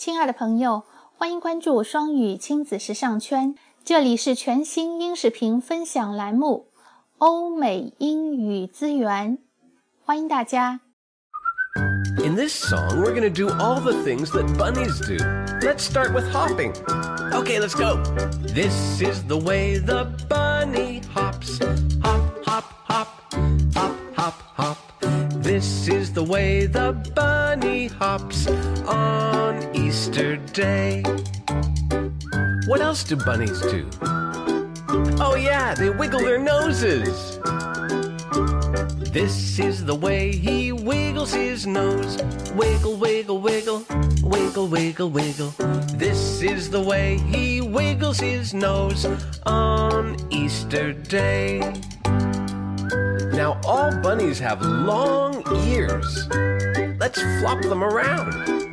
亲爱的朋友，欢迎关注双语亲子时尚圈，这里是全新英视频分享栏目《欧美英语资源》，欢迎大家。In this song, we're gonna do all the things that bunnies do. Let's start with hopping. Okay, let's go. This is the way the bunny hops. Hop, hop, hop, hop, hop, hop. This is the way the bunny hops on Easter Day. What else do bunnies do? Oh, yeah, they wiggle their noses. This is the way he wiggles his nose. Wiggle, wiggle, wiggle, wiggle, wiggle, wiggle. This is the way he wiggles his nose on Easter Day. Now, all bunnies have long ears. Let's flop them around.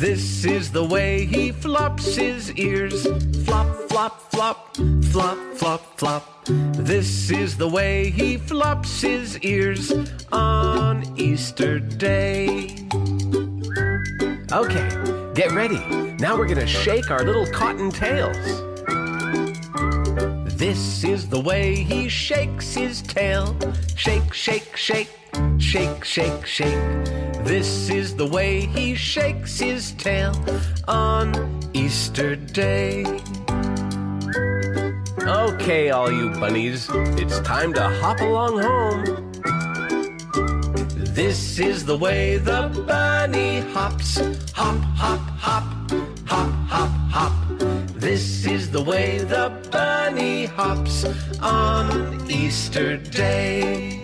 This is the way he flops his ears. Flop, flop, flop, flop, flop, flop. This is the way he flops his ears on Easter Day. Okay, get ready. Now we're gonna shake our little cotton tails. This is the way he shakes his tail. Shake, shake, shake, shake, shake, shake. This is the way he shakes his tail on Easter Day. Okay, all you bunnies, it's time to hop along home. This is the way the bunny hops. Hop, hop, hop, hop, hop, hop. This is the way the bunny hops on Easter Day.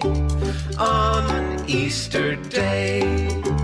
On Easter Day.